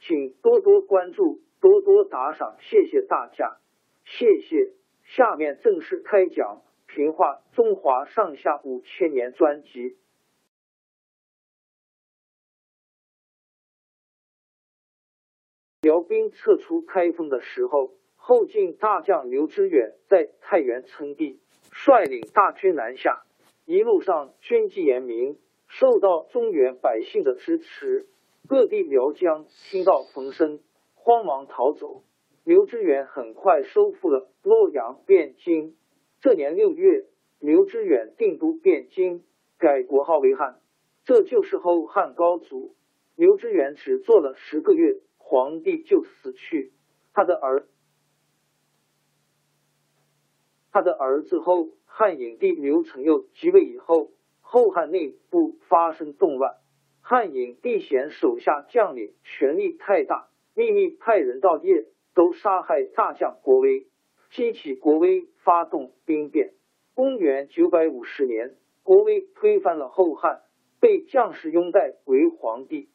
请多多关注，多多打赏，谢谢大家，谢谢。下面正式开讲《评话中华上下五千年》专辑。辽兵撤出开封的时候，后晋大将刘知远在太原称帝，率领大军南下，一路上军纪严明，受到中原百姓的支持。各地苗疆听到风声，慌忙逃走。刘知远很快收复了洛阳、汴京。这年六月，刘知远定都汴京，改国号为汉，这就是后汉高祖。刘知远只做了十个月，皇帝就死去。他的儿，他的儿子后汉影帝刘承佑即位以后，后汉内部发生动乱。汉隐帝嫌手下将领权力太大，秘密派人到夜都杀害大将国威，激起国威发动兵变。公元九百五十年，国威推翻了后汉，被将士拥戴为皇帝。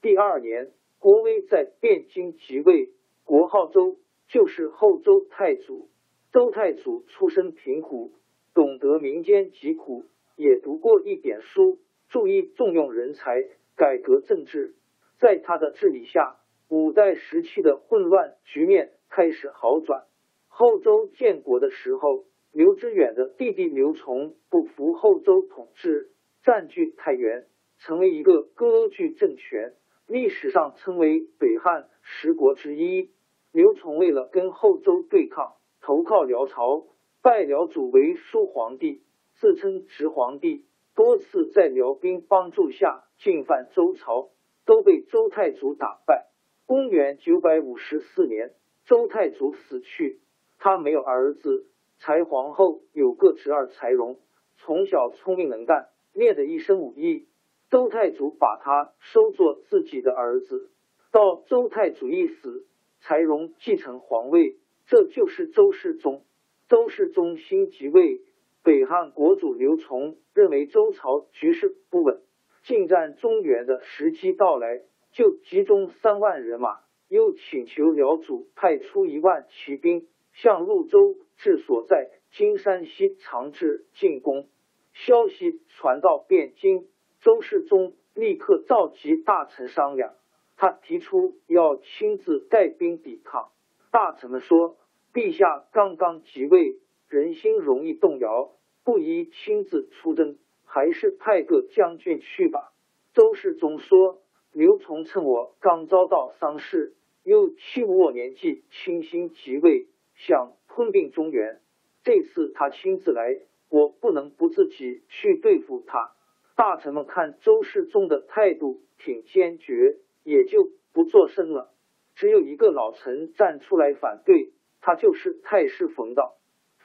第二年，国威在汴京即位，国号周，就是后周太祖。周太祖出身贫苦，懂得民间疾苦，也读过一点书。注意重用人才，改革政治，在他的治理下，五代时期的混乱局面开始好转。后周建国的时候，刘知远的弟弟刘崇不服后周统治，占据太原，成为一个割据政权，历史上称为北汉十国之一。刘崇为了跟后周对抗，投靠辽朝，拜辽祖为叔皇帝，自称直皇帝。多次在辽兵帮助下进犯周朝，都被周太祖打败。公元九百五十四年，周太祖死去，他没有儿子。才皇后有个侄儿柴荣，从小聪明能干，练得一身武艺。周太祖把他收作自己的儿子。到周太祖一死，柴荣继承皇位，这就是周世宗。周世宗新即位。北汉国主刘琮认为周朝局势不稳，进占中原的时机到来，就集中三万人马，又请求辽祖派出一万骑兵向潞州治所在今山西长治进攻。消息传到汴京，周世宗立刻召集大臣商量，他提出要亲自带兵抵抗。大臣们说：“陛下刚刚即位，人心容易动摇。”不宜亲自出征，还是派个将军去吧。周世宗说：“刘琮趁我刚遭到丧事，又欺侮我年纪轻轻即位，想吞并中原。这次他亲自来，我不能不自己去对付他。”大臣们看周世宗的态度挺坚决，也就不作声了。只有一个老臣站出来反对，他就是太师冯道。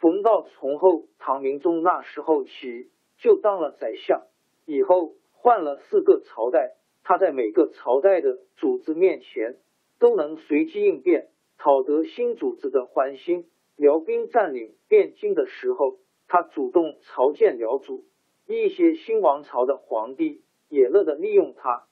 冯道从后唐明宗那时候起就当了宰相，以后换了四个朝代，他在每个朝代的主子面前都能随机应变。讨得新主子的欢心。辽兵占领汴京的时候，他主动朝见辽主，一些新王朝的皇帝也乐得利用他，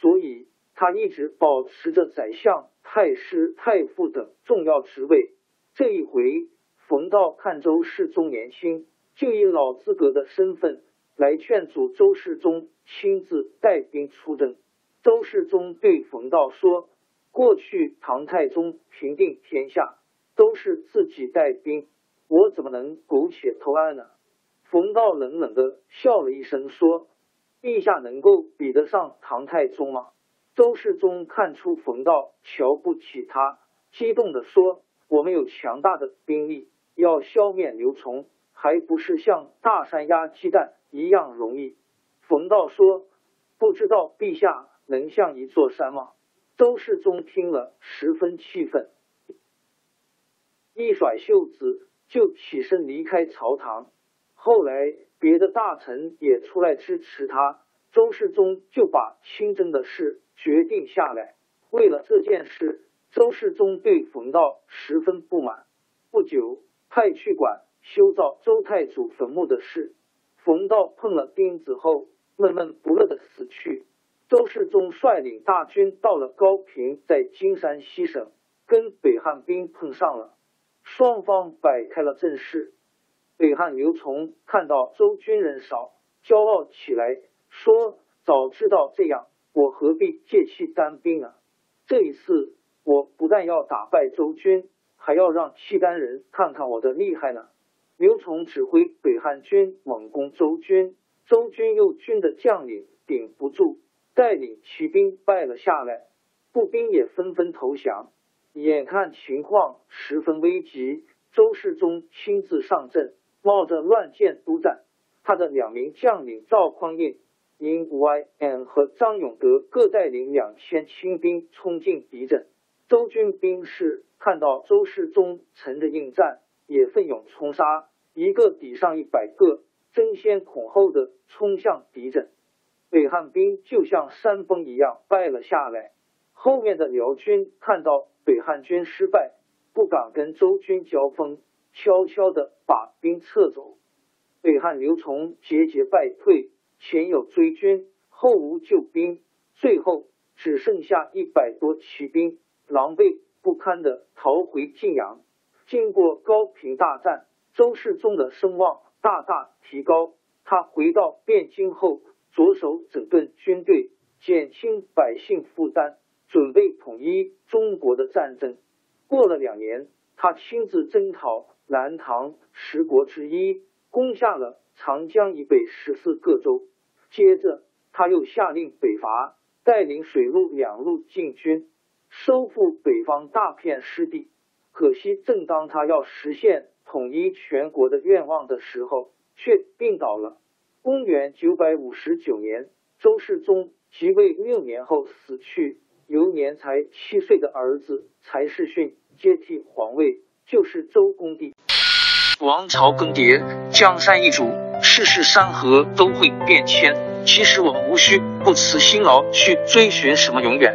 所以他一直保持着宰相、太师、太傅等重要职位。这一回，冯道看周世宗年轻，就以老资格的身份来劝阻周世宗亲自带兵出征。周世宗对冯道说：“过去唐太宗平定天下。”都是自己带兵，我怎么能苟且偷安呢？冯道冷冷的笑了一声，说：“陛下能够比得上唐太宗吗？”周世宗看出冯道瞧不起他，激动的说：“我们有强大的兵力，要消灭刘琮，还不是像大山压鸡蛋一样容易？”冯道说：“不知道陛下能像一座山吗？”周世宗听了十分气愤。一甩袖子就起身离开朝堂。后来别的大臣也出来支持他，周世宗就把亲征的事决定下来。为了这件事，周世宗对冯道十分不满。不久，派去管修造周太祖坟墓的事，冯道碰了钉子后，闷闷不乐的死去。周世宗率领大军到了高平，在金山西省跟北汉兵碰上了。双方摆开了阵势，北汉刘崇看到周军人少，骄傲起来，说：“早知道这样，我何必借气单兵啊？这一次，我不但要打败周军，还要让契丹人看看我的厉害呢。”刘崇指挥北汉军猛攻周军，周军右军的将领顶不住，带领骑兵败了下来，步兵也纷纷投降。眼看情况十分危急，周世宗亲自上阵，冒着乱箭督战。他的两名将领赵匡胤、殷 Y.N 和张永德各带领两千亲兵冲进敌阵。周军兵士看到周世宗乘着应战，也奋勇冲杀，一个抵上一百个，争先恐后的冲向敌阵。北汉兵就像山崩一样败了下来。后面的辽军看到。北汉军失败，不敢跟周军交锋，悄悄的把兵撤走。北汉刘崇节节败退，前有追军，后无救兵，最后只剩下一百多骑兵，狼狈不堪的逃回晋阳。经过高平大战，周世宗的声望大大提高。他回到汴京后，着手整顿军队，减轻百姓负担。准备统一中国的战争。过了两年，他亲自征讨南唐十国之一，攻下了长江以北十四个州。接着，他又下令北伐，带领水陆两路进军，收复北方大片失地。可惜，正当他要实现统一全国的愿望的时候，却病倒了。公元九百五十九年，周世宗即位六年后死去。由年才七岁的儿子柴世训接替皇位，就是周公帝。王朝更迭，江山易主，世事山河都会变迁。其实我们无需不辞辛劳去追寻什么永远，